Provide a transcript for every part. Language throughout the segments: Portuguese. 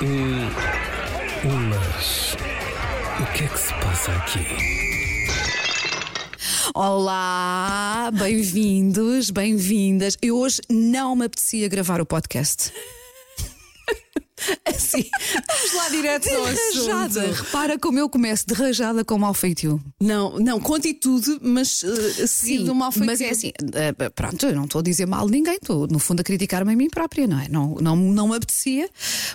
Mas o que é que se passa aqui? Olá, bem-vindos, bem-vindas. Eu hoje não me apetecia gravar o podcast. Assim, vamos lá direto ao Derrajada. assunto. Repara como eu começo, derrajada com mau feitio. Não, não, com atitude, mas uh, seguido de um mal feitio. mas é assim, eh, pronto, eu não estou a dizer mal de ninguém, estou no fundo a criticar-me a mim própria, não é? Não, não, não me apetecia,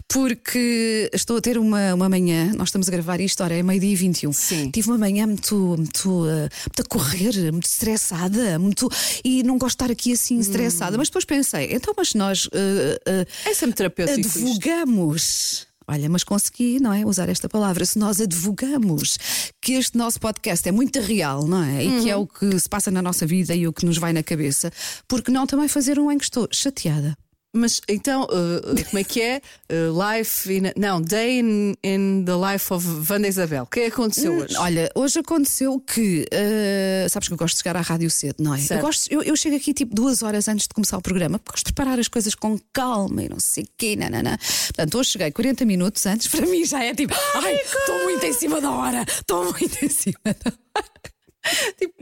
porque estou a ter uma, uma manhã, nós estamos a gravar isto, ora, é meio-dia e 21. Sim. Tive uma manhã muito, muito, eh, muito a correr, muito estressada, muito. E não gosto de estar aqui assim estressada. Mas depois pensei, então, mas nós. eh, eh, É sempre terapêutico isto. Advogamos. Olha, mas consegui, não é? Usar esta palavra. Se nós advogamos que este nosso podcast é muito real, não é? E que é o que se passa na nossa vida e o que nos vai na cabeça, porque não também fazer um em que estou chateada? Mas então, uh, como é que é? Uh, life in. Não, Day in, in the Life of Wanda Isabel. O que é que aconteceu hoje? Olha, hoje aconteceu que. uh, sabes que eu gosto de chegar à rádio cedo, não é? Eu, gosto, eu, eu chego aqui tipo duas horas antes de começar o programa, porque gosto de preparar as coisas com calma e não sei o quê, nanana. Portanto, hoje cheguei 40 minutos antes, para mim já é tipo, ai, estou muito em cima da hora, estou muito em cima da hora. Tipo,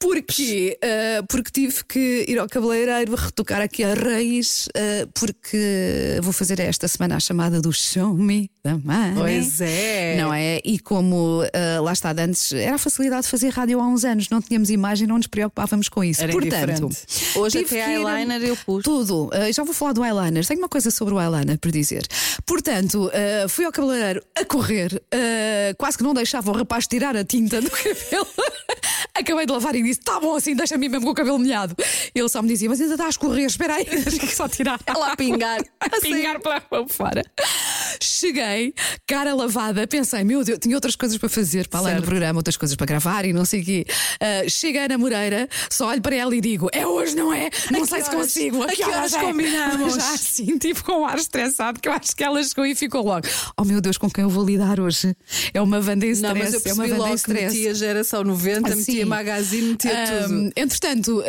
Porquê? Uh, porque tive que ir ao cabeleireiro retocar aqui a raiz, uh, porque vou fazer esta semana a chamada do Show Me the Money. Pois é. Não é? E como uh, lá está, antes era a facilidade de fazer rádio há uns anos, não tínhamos imagem, não nos preocupávamos com isso. Era Portanto. Hoje até eyeliner eu pus. Tudo. Já vou falar do eyeliner. Tenho uma coisa sobre o eyeliner para dizer. Portanto, fui ao cabeleireiro a correr, quase que não deixava o rapaz tirar a tinta do cabelo. Acabei de lavar e disse: tá bom assim, deixa-me mesmo com o cabelo molhado. Ele só me dizia: Mas ainda está a escorrer, espera aí, deixa só tirar. Lá a pingar. a pingar para fora. Cheguei, cara lavada, pensei, meu Deus, tinha outras coisas para fazer para além do programa, outras coisas para gravar e não sei o quê. Ah, cheguei na Moreira, só olho para ela e digo: é hoje, não é? Não sei que se horas? consigo. A que horas é? combinamos? Já assim, tipo com um ar estressado, que eu acho que ela chegou e ficou logo: oh meu Deus, com quem eu vou lidar hoje? É uma banda em Não, stress. mas eu é uma logo que metia geração 90, Ah, metia magazine, metia tudo. Ahm, entretanto,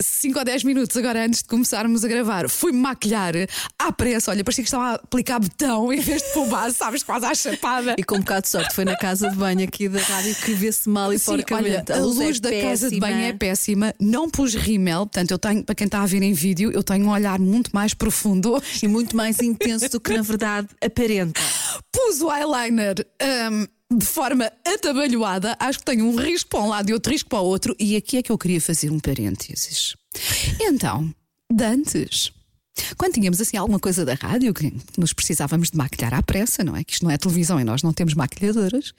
5 ou 10 minutos agora antes de começarmos a gravar, fui-me maquilhar à pressa. Olha, parecia que estava a aplicar betão em vez de base, sabes, quase à chapada. E com um bocado de sorte, foi na casa de banho aqui da rádio que vê-se mal e Sim, olha, porcamente. a luz, é da casa de péssima. banho é péssima. Não pus rímel, portanto, eu tenho, para quem está a ver em vídeo, eu tenho um olhar muito mais profundo. E muito mais intenso do que na verdade aparenta. Pus o eyeliner ahm, de forma atabalhoada, acho que tenho um risco para um lado e outro risco para o outro, e aqui é que eu queria fazer um parênteses. Então, de antes. Quando tínhamos assim alguma coisa da rádio que nos precisávamos de maquilhar à pressa, não é? Que isto não é televisão e nós não temos maquilhadoras,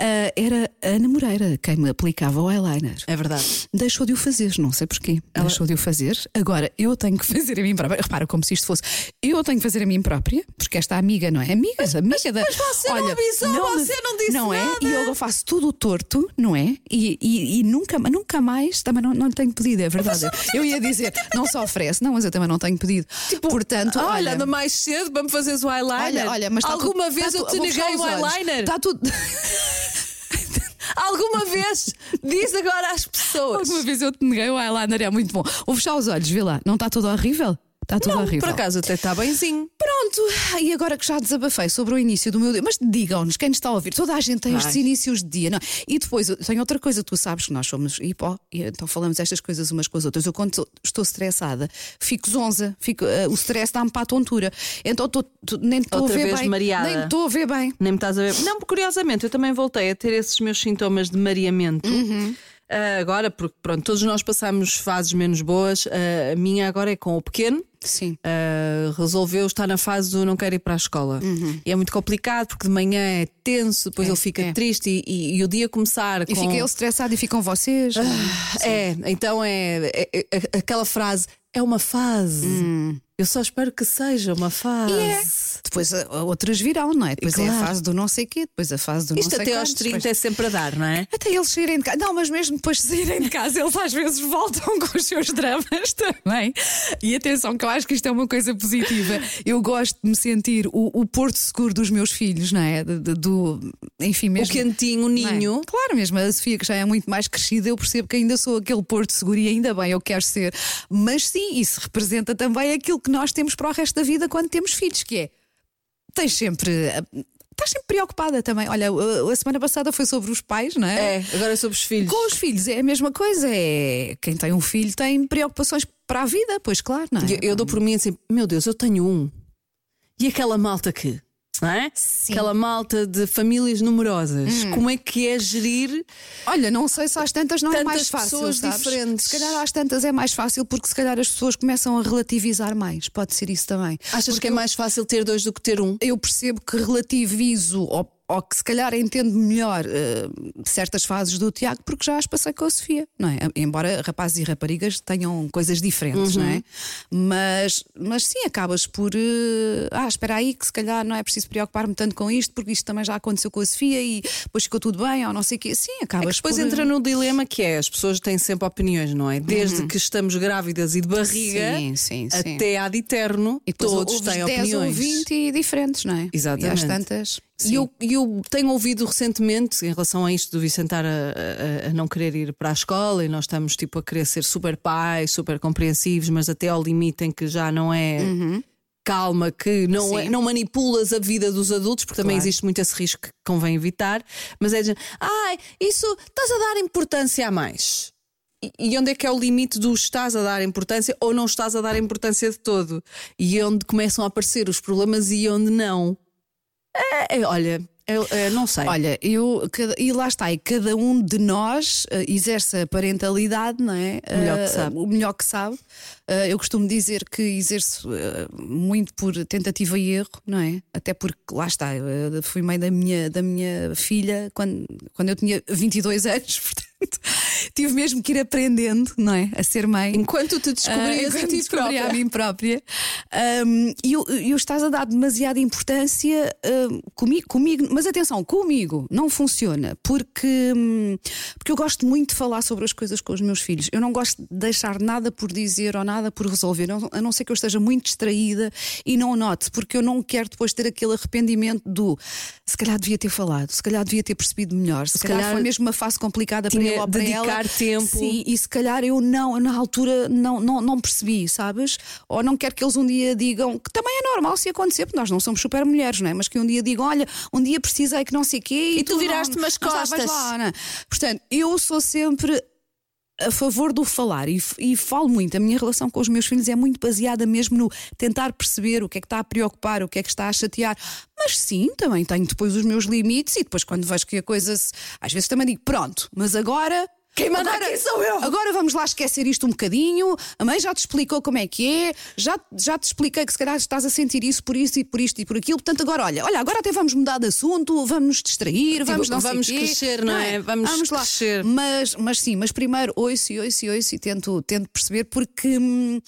ah, era a Ana Moreira quem me aplicava o eyeliner. É verdade. Deixou de o fazer, não sei porquê. Deixou de o fazer. Agora eu tenho que fazer a mim própria. Repara, como se isto fosse. Eu tenho que fazer a mim própria, porque esta amiga, não é? Amiga, amiga da. mas você não avisou, você não disse Não é? nada. E eu faço tudo torto, não é? E, e, e nunca, nunca mais, também não, não tenho pedido, é verdade. Eu ia dizer, não se oferece, não, mas eu também não tenho pedido. Portanto, olha, olha. anda mais cedo me fazeres o eyeliner. Olha, olha, mas está Alguma tudo- vez está eu te neguei o eyeliner? Está tudo. Alguma vez? Diz agora às pessoas. Alguma vez eu te neguei o eyeliner, é muito bom. Vou fechar os olhos, vê lá. Não está tudo horrível? Está tudo Não, horrível. por acaso até está benzinho. Pronto, e agora que já desabafei sobre o início do meu dia, mas digam-nos, quem nos está a ouvir, toda a gente tem estes inícios de dia, não? é? E depois tenho outra coisa, tu sabes que nós somos hipó, então falamos estas coisas umas com as outras. Eu, quando estou- estressada, fico zonza, fico, eh, o stress dá-me para a tontura. Então estou- tu- nem estou a ver vez bem. mareada. Nem estou a ver bem. Nem me estás a ver. Não, curiosamente, eu também voltei a ter esses meus sintomas de mareamento. Uhum. Ah, agora, porque pronto, todos nós passamos fases menos boas. Ah, a minha agora é com o pequeno. Sim. Ah, resolveu estar na fase do não quero ir para a escola. E é muito complicado porque de manhã é tenso, depois Uhum. É, ele fica é. triste e, e- e o dia começar E com. fica ele estressado e ficam vocês. É, então é, é- é- aquela frase é uma fase. Eu só espero que seja uma fase. Hum. E é. Depois outras virão, não é? Depois é a Claro. fase do não sei quê, depois a fase do Isto não sei até aos quantos, 30 depois- é sempre a dar, não é? Até eles saírem de casa. Não, mas mesmo depois de saírem de casa, eles às vezes voltam com os seus dramas também. E atenção, que eu acho que isto é uma coisa positiva. Eu gosto de me sentir o, o porto seguro dos meus filhos, não é? De- do, enfim, mesmo. O quentinho, o é? ninho. Claro, mesmo a Sofia, que já é muito mais crescida, eu percebo que ainda sou aquele porto seguro e ainda bem eu quero ser. Mas sim, isso representa também aquilo que que nós temos para o resto da vida quando temos filhos, que é tens sempre. Estás sempre preocupada também. Olha, a semana passada foi sobre os pais, não é? É, agora sobre os filhos. Com os filhos é a mesma coisa. É quem tem um filho tem preocupações para a vida, pois claro, não é? Eu, eu dou por mim assim, meu Deus, eu tenho um. E aquela malta que. Não é? Sim. Aquela malta de famílias numerosas. Como é que é gerir? Olha, não sei se às tantas não é Tantas mais fácil. pessoas sabes? diferentes. Se calhar às tantas é mais fácil porque se calhar as pessoas começam a relativizar mais. Pode ser isso também. Achas que é mais fácil ter dois do que ter um? eu percebo que relativizo ou, ou que se calhar entendo melhor eh, certas fases do Tiago porque já as passei com a Sofia, não é? Embora rapazes e raparigas tenham coisas diferentes, não é? Mas, mas sim, acabas por. eh, ah, espera aí, que se calhar não é preciso preocupar-me tanto com isto porque isto também já aconteceu com a Sofia e depois ficou tudo bem ou não sei o quê. Sim, acabas Depois por. entra no dilema que é: as pessoas têm sempre opiniões, não é? Desde que estamos grávidas e de barriga Sim, sim, sim. até ad eterno, E todos têm 10 opiniões. ou 20 diferentes, não é? Exatamente. E às tantas. E eu, eu tenho ouvido recentemente em relação a isto do Vicentar a, a- a não querer ir para a escola e nós estamos tipo a querer ser super pais, super compreensivos, mas até ao limite em que já não é calma, que não, é, Sim. não manipulas a vida dos adultos, porque também Claro. existe muito esse risco que convém evitar, mas é de ai, isso estás a dar importância a mais. E- E onde é que é o limite do estás a dar importância ou não estás a dar importância de todo? E onde começam a aparecer os problemas e onde não? É, é, olha, eu, é, não sei. Olha, eu e lá está, e cada um de nós eh, exerce a parentalidade, não é? O melhor que Eh, sabe. o melhor que sabe. Eh, eu costumo dizer que exerço muito por tentativa e erro, não é? Até porque lá está, eu fui mãe da minha, da minha filha quando, quando eu tinha 22 anos, portanto, tive mesmo que ir aprendendo, não é? A ser mãe. Enquanto te descobrias a enquanto ti própria. a mim própria. Um, e eu, eu estás a dar demasiada importância um, comigo, comigo, mas atenção, comigo não funciona, porque, hum, porque eu gosto muito de falar sobre as coisas com os meus filhos. Eu não gosto de deixar nada por dizer ou nada por resolver, a não ser que eu esteja muito distraída e não note, porque eu não quero depois ter aquele arrependimento do se calhar devia ter falado, se calhar devia ter percebido melhor, se, calhar, calhar foi mesmo uma fase complicada para ele ou para dedicar ela. tempo. Sim, e se calhar eu não, na altura, não, não, não percebi, sabes? Ou não quero que eles um dia digam, que também é normal se acontecer, porque nós não somos super mulheres, não é? Mas que um dia digam, olha, um dia precisei que não sei o quê E tu não- viraste-me as não estavas costas. lá, é? Portanto, eu sou sempre a favor do falar e, e falo muito. A minha relação com os meus filhos é muito baseada mesmo no tentar perceber o que é que está a preocupar, o que é que está a chatear. Mas sim, também tenho depois os meus limites e depois quando vejo que a coisa se... às vezes também digo, pronto, mas agora. Quem manda agora, aqui sou eu. Agora vamos lá esquecer isto um bocadinho. A mãe já te explicou como é que é, já, já te expliquei que se calhar estás a sentir isso por isso e por isto e por aquilo. Portanto, agora olha, olha, agora até vamos mudar de assunto, vamos nos distrair, vamos não vamos quê. crescer, não é? Vamos lá. crescer. Mas, mas sim, mas primeiro ouço e ouço e ouço e tento, tento perceber porque hum,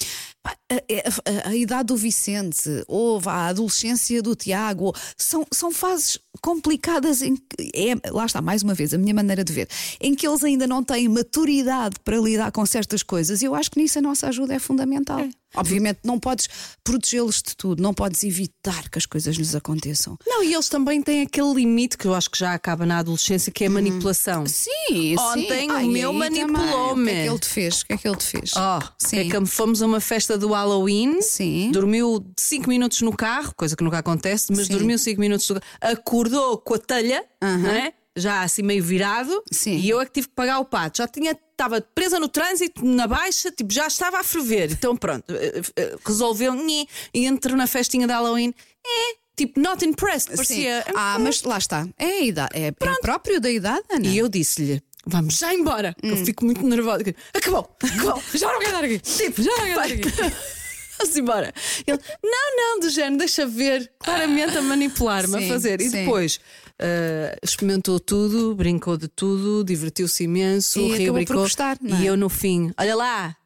a, a- a- idade do Vicente ou a adolescência do Tiago são, são fases complicadas em que é, lá está, mais uma vez, a minha maneira de ver, em que eles ainda não têm maturidade para lidar com certas coisas. Eu acho que nisso a nossa ajuda é fundamental. Obviamente não podes protegê-los de tudo, não podes evitar que as coisas lhes aconteçam. Não, e eles também têm aquele limite que eu acho que já acaba na adolescência, que é a manipulação. Sim, Ontem sim. o Ai, meu manipulou-me. O que é que ele te fez? O que é que ele te fez? Oh, sim. é que fomos a uma festa do Halloween, Sim. dormiu 5 minutos no carro, coisa que nunca acontece, mas Sim. dormiu 5 minutos no carro, acordou com a telha, não é? Já assim meio virado, Sim. e eu é que tive que pagar o pato. Já tinha, estava presa no trânsito, na baixa, tipo, já estava a ferver. Então pronto, eh, eh, resolveu nhê, e entro na festinha de Halloween, é tipo, not impressed, Sim. parecia. Ah, mas lá está. É a idade. É, é próprio da idade, Ana. E eu disse-lhe: Vamos já embora, Hum. eu fico muito nervosa. Acabou, acabou, já não quero dar aqui. Tipo, já não quero dar aqui. Vamos embora. Ele, não, não, do género, deixa ver, claramente a manipular-me, a Sim, fazer. E sim. depois ah, experimentou tudo, brincou de tudo, divertiu-se imenso, E riu, brincou. gostar, é? E eu no fim, olha lá,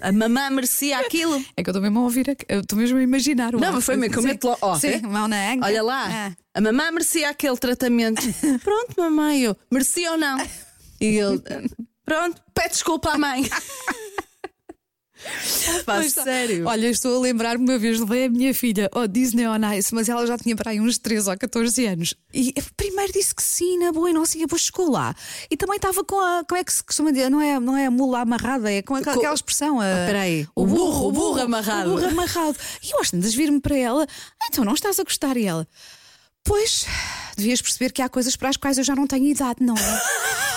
a mamã merecia aquilo. É que eu estou mesmo a ouvir, estou mesmo a imaginar. o Não, mas foi mesmo que eu meto logo. ó, Sim, mão na anca. Olha lá, Ah. a mamãe merecia aquele tratamento. Pronto, mamãe, eu merecia ou não? E ele, pronto, pede desculpa à mãe. Pá, tá- sério. Olha, estou a lembrar-me uma vez, levei a minha filha ao Disney on Ice, mas ela já tinha para aí uns 13 ou 14 anos. E primeiro disse que sim, na boa, e não sei, depois chegou lá. E também estava com a. Como é que se costuma dizer? Não é, não é a mula amarrada, é com aquela, aquela expressão. a- espera aí, o burro, o burro amarrado. O burro amarrado. E eu acho de vir-me para ela, "Ah, então não estás a gostar? E ela, pois, devias perceber que há coisas para as quais eu já não tenho idade, não é?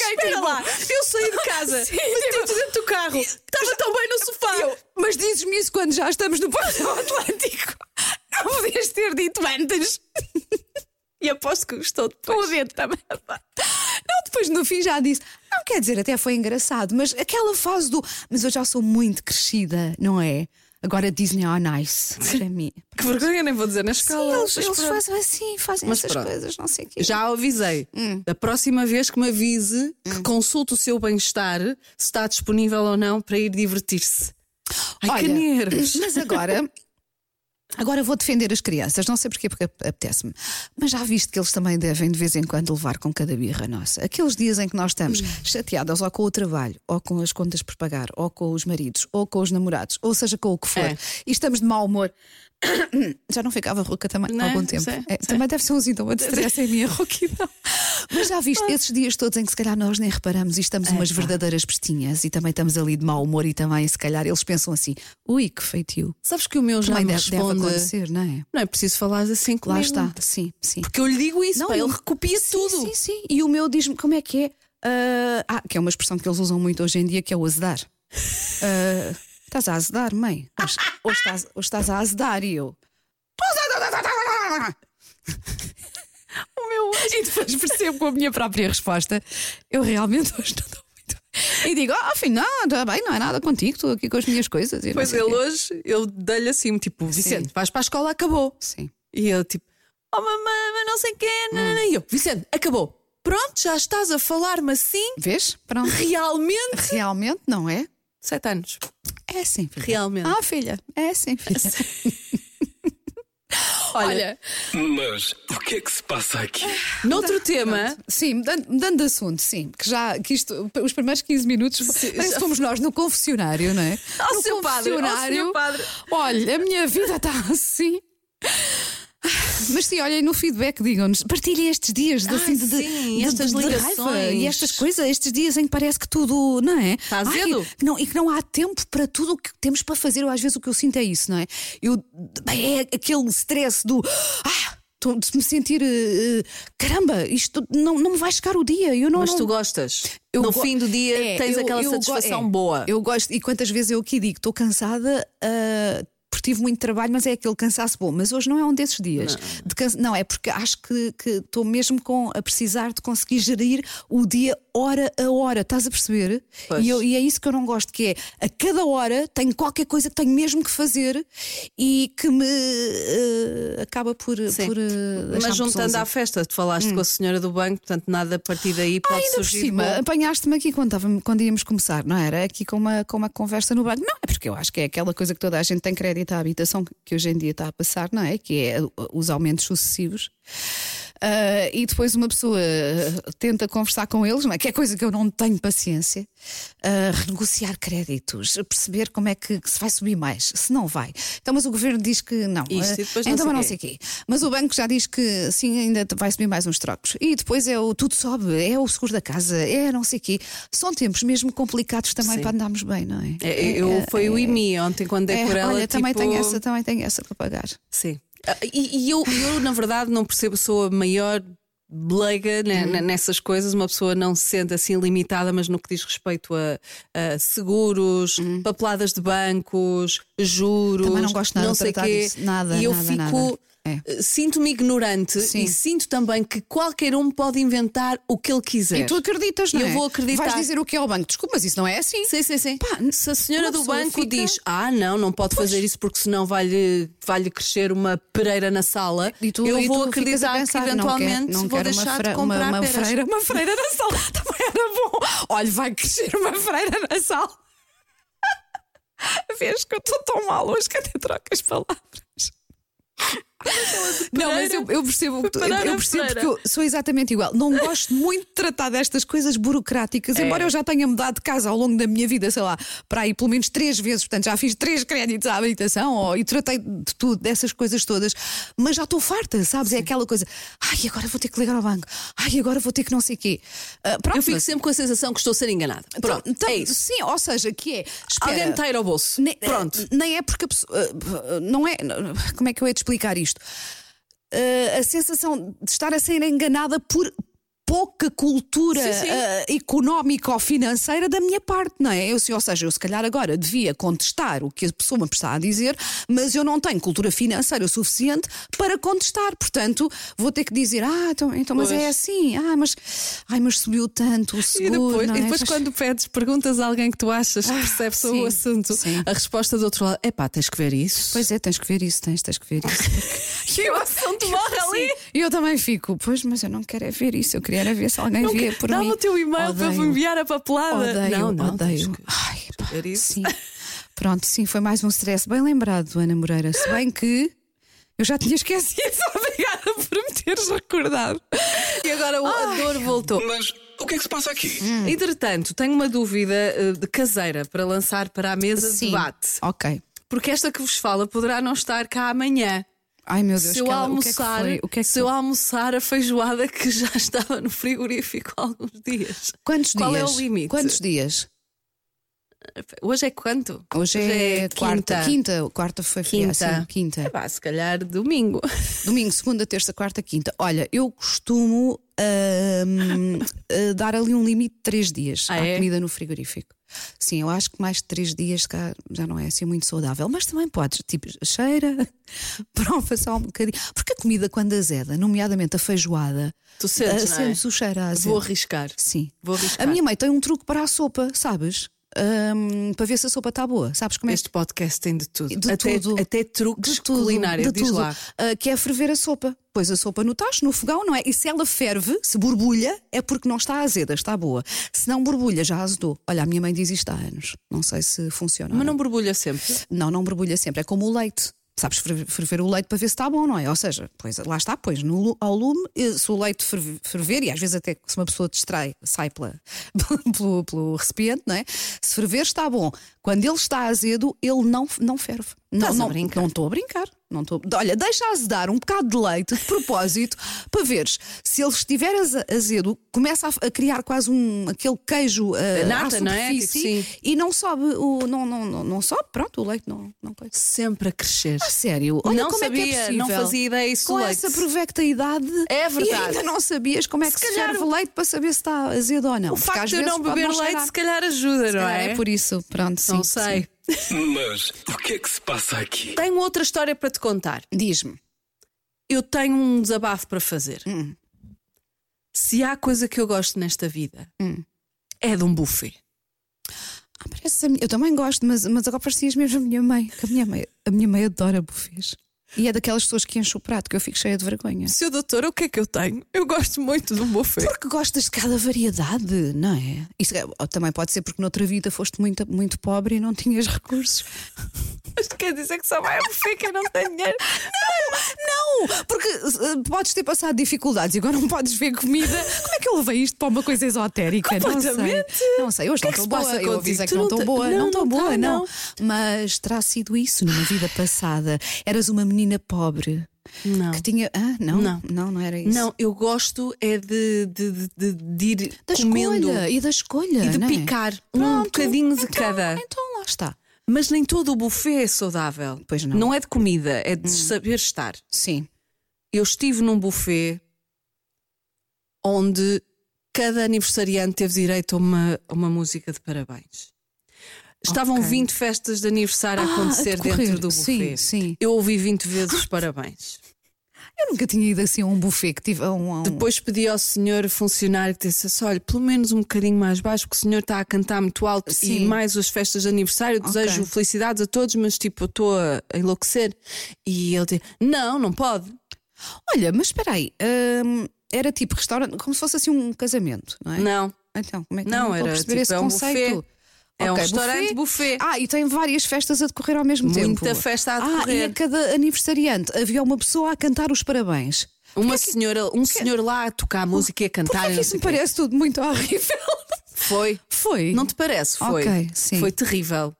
fiquei Espera tipo, lá, eu saí de casa, Sim, meti-te dentro do carro, estava tão bem no sofá. Eu, mas dizes-me isso quando já estamos no Porto Atlântico. Não podias ter dito antes. E aposto que gostou Com o depois. dedo também. Não, depois no fim já disse. Não quer dizer, até foi engraçado, mas aquela fase do. Mas eu já sou muito crescida, não é? Agora Disney on Ice, para mim. Que vergonha, nem vou dizer na Sim, escola. eles, Mas eles pronto. fazem assim, fazem Mas essas pronto. coisas, não sei o quê. Já avisei. Hum. Da próxima vez que me avise, que consulte o seu bem-estar, se está disponível ou não para ir divertir-se. Ai, Olha, que nervos. Mas agora. Agora vou defender as crianças, não sei porquê, porque ap- apetece-me. Mas já viste que eles também devem de vez em quando levar com cada birra nossa. Aqueles dias em que nós estamos chateadas ou com o trabalho, ou com as contas por pagar, ou com os maridos, ou com os namorados, ou seja, com o que for, É. e estamos de mau humor. Já não ficava rouca também Não há é? algum tempo. Sei, É, também deve ser um sintoma de stress em minha rouquidão. Mas já viste esses dias todos em que se calhar nós nem reparamos e estamos umas verdadeiras bestinhas e também estamos ali de mau humor e também se calhar eles pensam assim: ui, que feitio. Sabes que o meu já Também me deve, deve responde. acontecer, não é? Não é preciso falar assim comigo. Lá está, sim, sim. Porque eu lhe digo isso, pá, e ele recopia sim, tudo. Sim, sim. E o meu diz-me como é que é. Ah, ah, que é uma expressão que eles usam muito hoje em dia, que é o azedar. Ah, estás a azedar, mãe? Ou, ou estás, estás a azedar e eu. o meu E depois percebo com a minha própria resposta. Eu realmente hoje não estou muito. E digo, ah, afinal, está bem, não é nada contigo, estou aqui com as minhas coisas. Pois ele hoje, eu dei-lhe assim, tipo, Vicente, vais para a escola, acabou. Sim. E ele tipo, oh mamãe, mas não sei quê. nanana. E eu, Vicente, acabou. Pronto, já estás a falar-me assim, Vês? Pronto. realmente. Realmente, não é? Sete anos. É sim, filha. Realmente. Ah, filha, é sim, filha. Olha, Mas o que é que se passa aqui? noutro tema, Sim, mudando, de assunto, sim, que já que isto, os primeiros 15 minutos Sim, parece fomos nós no confessionário, não é? Ó, no seu padre, ó, senhor padre. Olha, a minha vida está assim. Mas sim, olhem no feedback, digam-nos, partilhem estes dias de, Ah, assim, de, de- sim, de- estas de raiva ligações. e estas coisas, estes dias em que parece que tudo, não é? Está Ai, azedo. que não, e que não há tempo para tudo o que temos para fazer. Eu, às vezes o que eu sinto é isso, não é? Eu, é aquele stress do. Ah, de me sentir. eh, caramba, isto não, não me vai chegar o dia. Eu não, mas não- tu gostas. eu no go- fim do dia É, tens eu- aquela eu go- satisfação é, boa. Eu gosto, e quantas vezes eu aqui digo, estou cansada. ah, porque tive muito trabalho, mas é aquele cansaço bom. Mas hoje não é um desses dias. De cansa- não, é porque acho que que estou mesmo com, a precisar de conseguir gerir o dia hora a hora. Estás a perceber? E, eu- e é isso que eu não gosto, que é a cada hora tenho qualquer coisa que tenho mesmo que fazer e que me ah, acaba por, por ah, deixar Mas juntando à festa, tu falaste com a senhora do banco, portanto nada a partir daí pode Hum. Ainda por surgir. cima, bom. apanhaste-me aqui quando, estávamos- quando íamos começar, não era? Aqui com uma, com uma conversa no banco. Não, é porque eu acho que é aquela coisa que toda a gente tem crédito à habitação que hoje em dia está a passar, não é? Que é uh, os aumentos sucessivos. Ah, e depois uma pessoa uh, tenta conversar com eles, não é? Que é coisa que eu não tenho paciência. Ah, renegociar créditos, perceber como é que, que se vai subir mais, se não vai. Então, mas o governo diz que não. Isto Ah, então, sei mas não sei quê. quê. Mas o banco já diz que sim, ainda vai subir mais uns trocos. E depois é o tudo sobe, é o seguro da casa, é não sei quê. São tempos mesmo complicados também Sim. para andarmos bem, não é? É, eu, foi o IMI ontem quando dei É, por ela. olha, também tipo... tenho essa, também tenho essa para pagar. Sim. Ah, E, e eu, eu, na verdade, não percebo, sou a maior leiga Uhum. ne- nessas coisas. Uma pessoa não se sente assim limitada, mas no que diz respeito a, a seguros, papeladas de bancos, juros. Uhum. Também não gosto nada não sei quê. disso. Nada, E eu nada, fico. nada. É. eh, Sinto-me ignorante Sim. e sinto também que qualquer um pode inventar o que ele quiser. E tu acreditas, não Eu é? vou acreditar. Vais dizer o que é o banco. Desculpa, mas isso não é assim. Sim, sim, sim. Pá, Se a senhora do banco fica- diz Ah, não, não pode fazer isso porque senão vai-lhe vai crescer uma pereira na sala, E tu, eu e vou acreditar pensar, que eventualmente não quero, não vou deixar uma, de comprar uma, uma freira, uma freira na sala. Também era bom. Olha, vai crescer uma freira na sala. Vês que eu estou tão mal hoje que até troco as palavras. Não, mas eu, eu percebo, o eu, percebo porque eu sou exatamente igual. Não gosto muito de tratar destas coisas burocráticas, É. embora eu já tenha mudado de casa ao longo da minha vida, sei lá, para aí pelo menos três vezes, portanto já fiz três créditos à habilitação e tratei de tudo, dessas coisas todas, mas já estou farta, sabes? É aquela coisa, ai, agora vou ter que ligar ao banco, ai, agora vou ter que não sei quê. Ah, pronto, Eu fico mas- sempre com a sensação que estou a ser enganada. Pronto, então, é isso. Sim, ou seja, que é. espera, Alguém me ao bolso. nem, Pronto. Nem é porque a pessoa. uh, Não é. Como é que eu ia te explicar isto? Uh, a sensação de estar a ser enganada por pouca cultura uh, económica ou financeira da minha parte, não é? Eu, ou seja, eu se calhar agora devia contestar o que a pessoa me está a dizer, mas eu não tenho cultura financeira o suficiente para contestar. Portanto, vou ter que dizer, ah, então, então mas é assim, ah, mas, ai, mas subiu tanto o E seguro. depois, não e é? depois quando pedes, perguntas a alguém que tu achas que percebe sobre sim, o assunto, sim. a resposta do outro lado é pá, tens que ver isso. Pois é, tens que ver isso, tens, tens que ver isso. E o assunto morre ali. Sim, E eu também fico, pois, mas eu não quero é ver isso, eu queria era ver se alguém Não via quer- por Dá-me mim. o teu e-mail para eu Odeio. enviar a papelada. Odeio, não, não, odeio. que- Ai, pá, ver isso. sim. Pronto, sim, foi mais um stress bem lembrado, Ana Moreira. Se bem que eu já tinha esquecido, obrigada por me teres recordado. E agora o- a dor voltou. Mas o que é que se passa aqui? Entretanto, tenho uma dúvida eh, de caseira para lançar para a mesa de Sim. debate. Ok. Porque esta que vos fala poderá não estar cá amanhã. Ai meu Deus, se eu ela- o que é que almoçar, foi? O que é que se eu foi? almoçar a feijoada que já estava no frigorífico há alguns dias. Quantos Qual dias? é o limite? Quantos dias? Hoje é quanto? Hoje, é, quarta. quinta. Quinta, quarta foi Quinta. sim, quinta. É pá, se calhar domingo. Domingo, segunda, terça, quarta, quinta. Olha, eu costumo ah, dar ali um limite de três dias Ah, à é? comida no frigorífico. Sim, eu acho que mais de três dias já não é assim muito saudável, mas também podes, tipo, cheira, prova só um bocadinho. Porque a comida, quando azeda, nomeadamente a feijoada, Tu sentes, não é? o cheiro a azedo. Vou arriscar. Sim. Vou arriscar. A minha mãe tem um truque para a sopa, sabes? Ahm, para ver se a sopa está boa. Sabes como é Este podcast tem de tudo. de até, tudo. até truques de tudo, culinários. de Diz tudo. lá. Ah, que é ferver a sopa. Pões a sopa no tacho, no fogão, não é? E se ela ferve, se borbulha, é porque não está azeda, está boa. Se não borbulha, já azedou. Olha, a minha mãe diz isto há anos. Não sei se funciona. Mas não borbulha sempre. não, não borbulha sempre. É como o leite. Sabes ferver, o leite para ver se está bom, não é? Ou seja, pois, lá está, pois no, ao lume, se o leite ferver, ferver, e às vezes até se uma pessoa distrai, sai pela, pelo, pelo recipiente, não é? Se ferver está bom. Quando ele está azedo, ele não, não ferve. Não, não, não estou a brincar. Não estou... Olha, deixa azedar um bocado de leite de propósito para veres se ele estiver aze- azedo, começa a, criar quase um aquele queijo ah, nata, à não é? Tipo, superfície sim. e não sobe o não, não, não, não sobe, pronto, o leite não, não coisa. Sempre a crescer. A sério, olha Não como é que é sabia, possível. não fazia ideia isso Com leite. essa provecta idade É e verdade. ainda não sabias como é que se, Se serve leite para saber se está azedo ou não. O Porque facto de eu não beber leite, se calhar ajuda, Se não é? é por isso, pronto, Não sim, sei. Mas o que é que se passa aqui? Tenho outra história para te contar. Diz-me. Eu tenho um desabafo para fazer. Hum. Se há coisa que eu gosto nesta vida, Hum. é de um buffet. Ah, parece a minha- Eu também gosto, mas, mas agora parecias mesmo a minha mãe. Que a minha mãe, a minha mãe adora bufês. E é daquelas pessoas que enchem o prato que eu fico cheia de vergonha. Seu doutor, o que é que eu tenho? Eu gosto muito de um buffet. Porque gostas de cada variedade, não é? Isso é- também pode ser porque noutra vida foste muito, muito pobre e não tinhas recursos. Mas quer dizer que só vai a buffet quem não tem dinheiro. Não, porque eh, podes ter passado dificuldades e agora não podes ver comida. Como é que eu levei isto para uma coisa esotérica? Não sei. Não sei, hoje que não é estou boa. Eu avisei que não não estou boa. não, Não estou não boa, tá, não. não. Mas terá sido isso numa vida passada. Eras uma menina pobre Não. que tinha. Ah, não, Não. não, não era isso. Não, eu gosto é de, de, de, de- ir da comendo escolha e da escolha. e de é? picar um Pronto. bocadinho de Então- cada. Então lá está. Mas nem todo o buffet é saudável. Pois não. Não é de comida, é de saber estar. Sim. Eu estive num buffet onde cada aniversariante teve direito a uma, a uma música de parabéns. Estavam Ok. 20 festas de aniversário a Ah, a acontecer decorrer. dentro do buffet. Sim, sim. Eu ouvi 20 vezes os parabéns. Eu nunca tinha ido assim a um buffet que tive a um. a um- Depois pedi ao senhor funcionário que disse assim, olha, pelo menos um bocadinho mais baixo, porque o senhor está a cantar muito alto e Sim. mais as festas de aniversário. Desejo felicidades a todos, mas tipo, eu estou a a enlouquecer. E ele disse, não, não pode. Olha, mas espera aí. hum, era tipo restaurante, como se fosse assim um casamento, não é? Não. Então, como é que Não, não a era tipo, esse é um conceito? buffet. É um Ok, restaurante buffet. Ah, e tem várias festas a decorrer ao mesmo tempo. Muita festa a Ah, e decorrer. a cada aniversariante havia uma pessoa a cantar os parabéns. Uma senhora, um senhor lá a tocar música e a cantar. E que não isso me parece tudo muito horrível? Foi. Foi. Não te parece? Foi. Ok, sim. Foi terrível.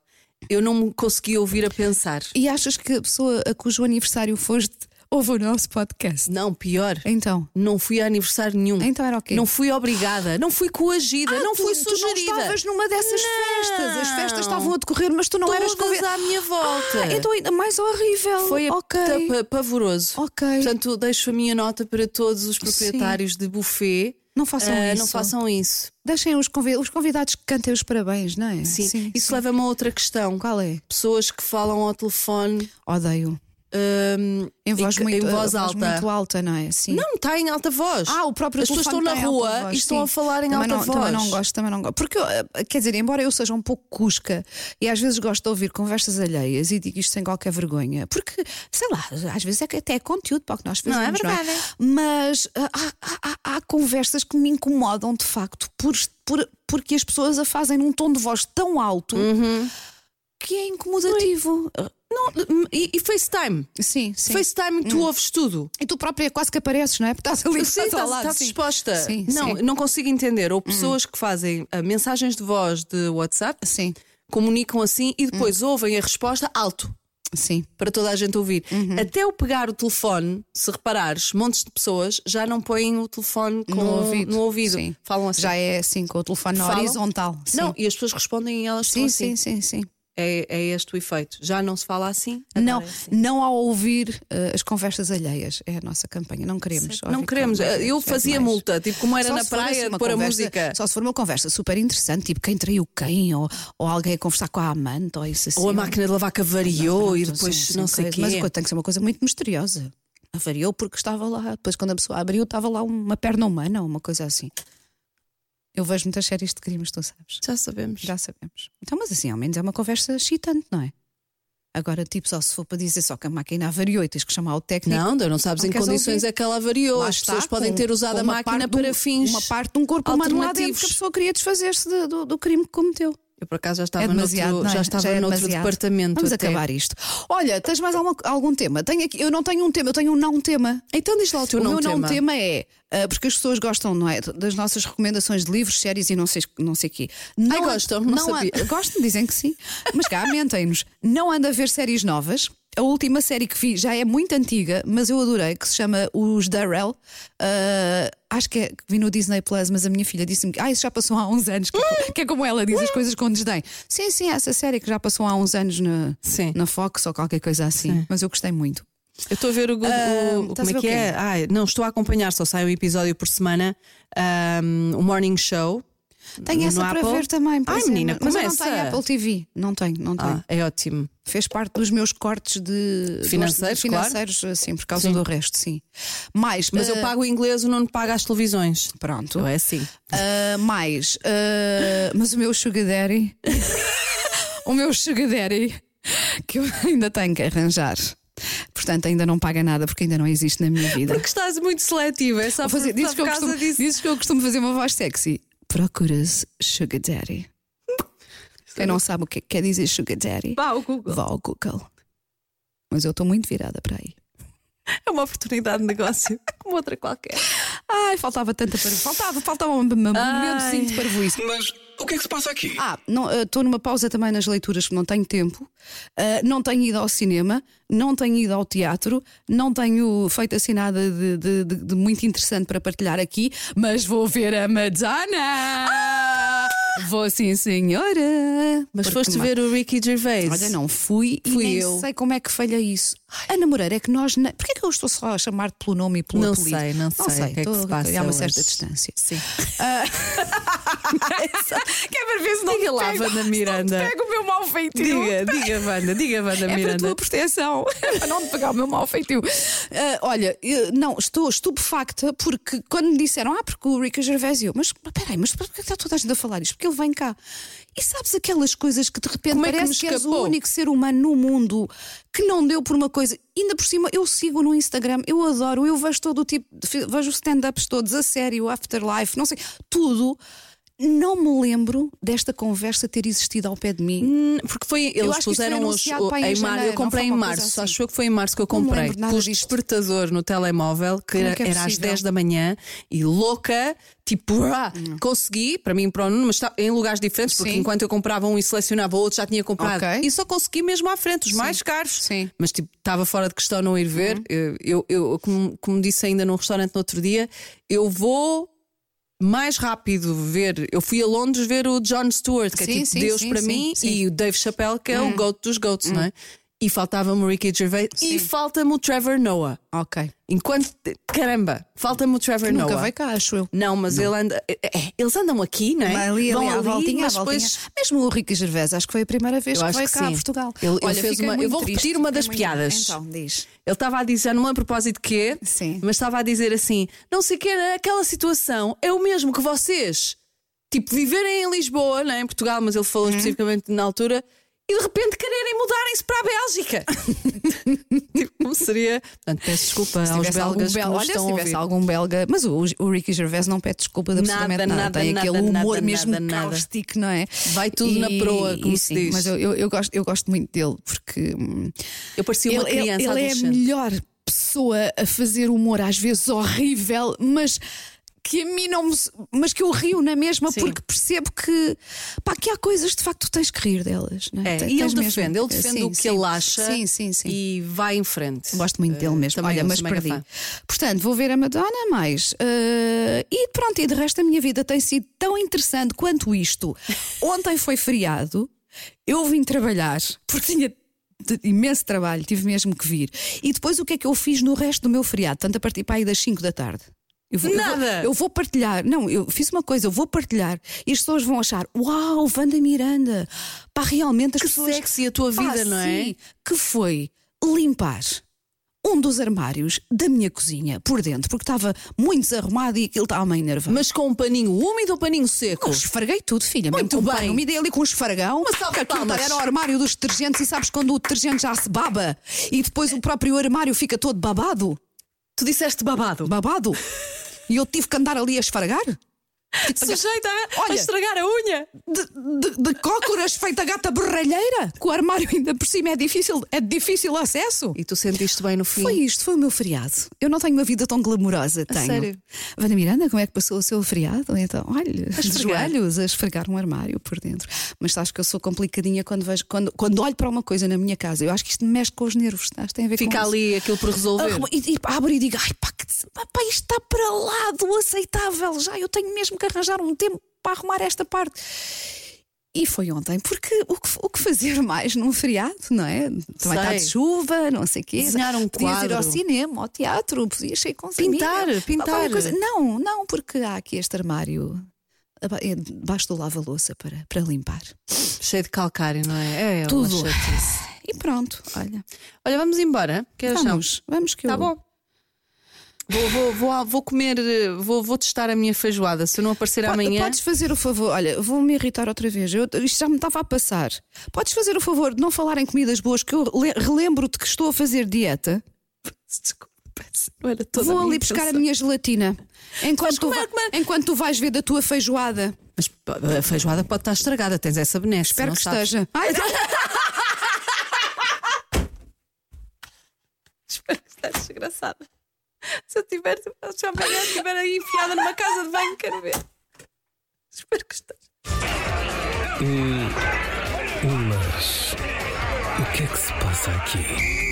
Eu não me consegui ouvir a pensar. E achas que a pessoa a cujo aniversário foste ouve o nosso podcast? Não, pior. Então. Não fui a aniversário nenhum. Então era o quê? Não fui obrigada, não fui coagida, não Ah, tu, fui tu não sugerida. estavas numa dessas Não. festas. As festas estavam a decorrer, mas tu não eras Todas convidada. à minha volta. Ah, então ainda mais horrível. Foi a ok. pa- pavoroso. Ok. Portanto, deixo a minha nota para todos os proprietários de buffet. Não façam Ah, isso. Não façam isso. Deixem os, convi- os convidados que cantem os parabéns, não é? Sim. Isso leva-me a outra questão. Qual é? Pessoas que falam ao telefone Odeio. Em voz, muito, em voz alta. muito alta, não é? Sim. Não, está em alta voz. Ah, o próprio As pessoas estão na alta rua voz, e estão sim. a falar em também alta não, voz. Também não gosto, também não gosto. Porque, eh, quer dizer, embora eu seja um pouco cusca e às vezes gosto de ouvir conversas alheias e digo isto sem qualquer vergonha, porque, sei lá, às vezes é que até é conteúdo para o que nós Não, fazemos. é verdade. Mas ah, há, há- há- há conversas que me incomodam de facto por, por- porque as pessoas a fazem num tom de voz tão alto Uhum. que é incomodativo. Não, e, e FaceTime. Sim, sim. FaceTime, tu ouves tudo. E tu própria quase que apareces, não é? Porque estás ali Sim, estás estás, estás sim. disposta. Sim, não, sim. Hum. não consigo entender. Ou pessoas que fazem ah, mensagens de voz de WhatsApp, Sim, comunicam assim e depois Hum. ouvem a resposta alto. sim. Para toda a gente ouvir. Uhum. Até eu pegar o telefone, se reparares, montes de pessoas já não põem o telefone com, no ouvido. no ouvido. Sim. Falam assim. Já é assim, com o telefone Falam? horizontal. Sim. Não, e as pessoas respondem e elas sim, assim. sim, sim, sim. É, é este o efeito. Já não se fala assim? agora Não, é assim. não ao ouvir eh, as conversas alheias. É a nossa campanha. Não queremos. Não queremos. conversas, Eu é fazia demais. multa, tipo como era Só na for praia assim pôr a música. Só se for uma conversa super interessante, tipo quem traiu quem, ou, ou alguém a conversar com a amante, ou isso assim. Ou a máquina de lavar que avariou e Pronto, depois sim, não sim, sei o quê. Mas tem que ser uma coisa muito misteriosa. Avariou porque estava lá. Depois, quando a pessoa abriu, estava lá uma perna humana, uma coisa assim. Eu vejo muitas séries de crimes, tu sabes. Já sabemos. Já sabemos. Então, mas assim, ao menos é uma conversa excitante, não é? Agora, tipo, só se for para dizer só que a máquina avariou e tens que chamar o técnico. Não, não sabes Não em queres condições ouvir? é que ela avariou. Lá As está, pessoas podem ter usado a máquina de um- para fins. Uma parte de um corpo humano lá dentro que a pessoa queria desfazer-se de- do, do crime que cometeu. Eu por acaso já estava É noutro, é? já estava é noutro departamento. Vamos até. acabar isto. Olha, tens mais alguma- algum tema? Tenho aqui, eu não tenho um tema, eu tenho um não tema. Então diz lá o teu o não meu tema. não tema é porque as pessoas gostam, não é? Das nossas recomendações de livros, séries e não sei não sei quê. Não gostam, não sabia. anda- gostam, dizem que sim. Mas cá, mentem-nos. Não anda a ver séries novas. A última série que vi já é muito antiga, mas eu adorei, que se chama Os Darrell. Ah, acho que, é, que vi no Disney Plus, mas a minha filha disse-me que ah, isso já passou há uns anos, que, é- que é como ela diz as coisas com desdém. Sim, sim, essa série que já passou há uns anos na, Sim. na Fox ou qualquer coisa assim. Mas eu gostei muito. Eu estou a ver o, Good- Ah, o- como é que é? Ai, não, estou a acompanhar, só sai um episódio por semana. Um, o Morning Show. Tenho essa para Apple. ver também. Ai, é, menina, mas eu não começa. tenho Apple TV. Não tenho, não tenho. Ah, é ótimo. Fez parte dos meus cortes de Financeiros, financeiros assim, por causa Sim. do resto, sim. Mais, Mas ah, eu pago o inglês, o Nuno paga as televisões. Pronto. Então é assim. Ah, mais, ah, mas o meu Sugar Daddy, o meu Sugar Daddy, que eu ainda tenho que arranjar. Portanto, ainda não paga nada porque ainda não existe na minha vida. Porque estás muito seletiva. É só fazer, dizes, que eu costumo, disso. dizes que eu costumo fazer uma voz sexy. Procuras Sugar Daddy. Quem não sabe o que quer dizer Sugar Daddy, Vá ao Google. vá ao Google. Mas eu estou muito virada para aí. É uma oportunidade de negócio, como outra qualquer. Ai, faltava tanta para Faltava, faltava um um momentozinho de parvoíce. Mas o que é que se passa aqui? Ah, estou numa pausa também nas leituras, porque não tenho tempo. Ah, não tenho ido ao cinema, não tenho ido ao teatro, não tenho feito assim nada de, de- de- de muito interessante para partilhar aqui, mas vou ver a Madonna! Vou sim, senhora! Mas Porque foste ma- ver o Ricky Gervais. Olha, não fui e Fui nem eu. sei como é que falha isso. Ana Moreira, é que nós. Ne... Porquê que eu estou só a chamar-te pelo nome e pelo Não apelido? sei, não sei. O que é que se passa Há uma hoje? certa distância. Sim. que é para ver se não Diga lá, Wanda Miranda. Não pego o meu mau feitio. Diga, diga, Wanda, diga, Wanda É para a Miranda. tua proteção, é para não te pegar o meu mau feitio. Ah, olha, eu- não, estou estupefacta porque quando me disseram, ah, porque o Ricky Gervais, e eu, mas peraí, mas por que está toda a gente a falar isto? Porque ele vem cá. E sabes aquelas coisas que de repente Como é que parece que, és o único ser humano no mundo que não deu por uma coisa. Ainda por cima, eu sigo no Instagram, eu adoro, eu vejo todo o tipo, vejo stand-ups todos, a sério, Afterlife, não sei, tudo. Não me lembro desta conversa ter existido ao pé de mim. Hum, Porque foi, eles puseram os. aí em em mar- janeiro, eu comprei em março, assim? acho que foi em março que eu comprei. Pus despertador no telemóvel, que, Como é era, que é era às possível? 10 da manhã, e louca, tipo, ah, consegui, para mim, para o Nuno, mas está em lugares diferentes, porque Sim. enquanto eu comprava um e selecionava, o outro já tinha comprado. Ok. E só consegui mesmo à frente, os mais caros. Sim. Uhum. Mas tipo, estava fora de questão não ir ver. Eu, eu, eu, como, como disse ainda num restaurante no outro dia, eu vou. Mais rápido ver. Eu fui a Londres ver o John Stewart, que é Sim, tipo sim, Deus sim, para mim, e o Dave Chappelle, que é o goat dos goats, não é? E faltava-me o Ricky Gervais e falta-me o Trevor Noah. Ok. Enquanto. Caramba, falta-me o Trevor Nunca Noah. veio cá, acho eu. Não, mas ele anda. é, é, eles andam aqui, não é? Vai ali, Vão ali, à ali, voltinha, mas voltinha. depois. Mesmo o Ricky Gervais, acho que foi a primeira vez Eu que acho veio que cá sim. a Portugal. Ele- ele Olha, fez fiquei uma- eu vou triste, repetir uma das piadas. Então, diz. Ele estava a dizer, não lembro a propósito de quê, Sim. mas estava a dizer assim: não sei o que era aquela situação, é o mesmo que vocês, tipo, viverem em Lisboa, não é? em Portugal, mas ele falou Uhum. especificamente na altura, e de repente quererem mudarem-se para a Bélgica. tipo, como seria? Portanto, peço desculpa Se aos belgas nos olha, se tivesse ouvir. algum belga, mas o, o Ricky Gervais não pede desculpa de absolutamente nada. nada, Tem nada, aquele humor nada, mesmo nada, nada. cáustico, não é? Vai tudo na proa, como e se sim, diz. Mas eu, eu, eu gosto, eu gosto muito dele porque hum, Eu parecia uma ele, ele- criança ele é a melhor pessoa a fazer humor, às vezes horrível, mas que a mim não me. Mas que eu rio na mesma Sim. porque percebo que, pá, que há coisas de facto que tu tens que rir delas. Não é? É, e ele mesmo- defende, ele defende Sim, o que sim. ele acha Sim, sim, sim. e vai em frente. Gosto muito dele Eh, mesmo. também Olha, mas perdi. fã. Portanto, vou ver a Madonna mais. Eh, e pronto, e de resto a minha vida tem sido tão interessante quanto isto. Ontem foi feriado, eu vim trabalhar, porque tinha imenso trabalho, tive mesmo que vir. E depois o que é que eu fiz no resto do meu feriado? Tanto a partir para aí das 5 da tarde. Eu vou, eu vou- Nada. Eu vou, partilhar. Não, eu fiz uma coisa, eu vou partilhar. E as pessoas vão achar: Uau, Wanda Miranda! Pá, realmente as Que pessoas. sexy a tua Pá, vida, não é? sim, que foi limpar um dos armários da minha cozinha por dentro, porque estava muito desarrumado e aquilo estava meio nervoso. Mas com um paninho úmido ou paninho seco? Eu esfreguei tudo, filha. Muito mesmo com bem. pano, Me dei ali com um salva que de aquilo palmas. era o armário dos detergentes e sabes quando o detergente já se baba e depois o próprio armário fica todo babado? Tu disseste babado. Babado. E eu tive que andar ali a esfregar? Sujeita a, Olha. a estragar a unha. De, de, de cócoras feita gata borralheira? Que o armário ainda por cima é difícil, é de difícil acesso. E tu sentiste bem no fim? Foi isto, foi o meu feriado. Eu não tenho uma vida tão glamourosa. A tenho. sério? Vana Miranda, como é que passou o seu feriado? Então, olha, de esfregar. joelhos a esfregar um armário por dentro. Mas sabes que eu sou complicadinha quando vejo, quando, quando olho para uma coisa na minha casa. Eu acho que isto me mexe com os nervos, estás? Tem a ver Fica com isso. ali aquilo por resolver. Ah, E, e abro e digo, ai pá, que, pá, isto está para lá do aceitável já. Eu tenho mesmo que arranjar um tempo para arrumar esta parte. E foi ontem, porque o que, o que fazer mais num feriado, não é? Também está de chuva, não sei o quê. Desenhar um Podias ir ao quadro. cinema, ao teatro, podias ir com Pintar, pintar. Não, não, porque há aqui este armário aba- é debaixo do lava-louça para, para limpar. Cheio de calcário, não é? É Tudo. uma chatice. E pronto, olha. Olha, vamos embora. Que? Vamos, vamos que Tá eu. bom. Vou, vou, vou, vou comer, eh, vou, vou testar a minha feijoada. Se eu não aparecer Po- amanhã. Podes fazer o favor, olha, vou-me irritar outra vez. Eu, isto já me estava a passar. Podes fazer o favor de não falar em comidas boas, que eu le- relembro-te que estou a fazer dieta. Desculpa, peço, não era toda Vou ali buscar a minha gelatina. Enquanto tu, va- comer. enquanto tu vais ver da tua feijoada. Mas a feijoada pode estar estragada, tens essa benéfica. Espero que sabes. esteja. Ai, Espero que esteja desgraçada. Se eu tiver, se amanhã estiver aí enfiada numa casa de banho, quero ver. Espero que esteja. Mas. O que é que se passa aqui?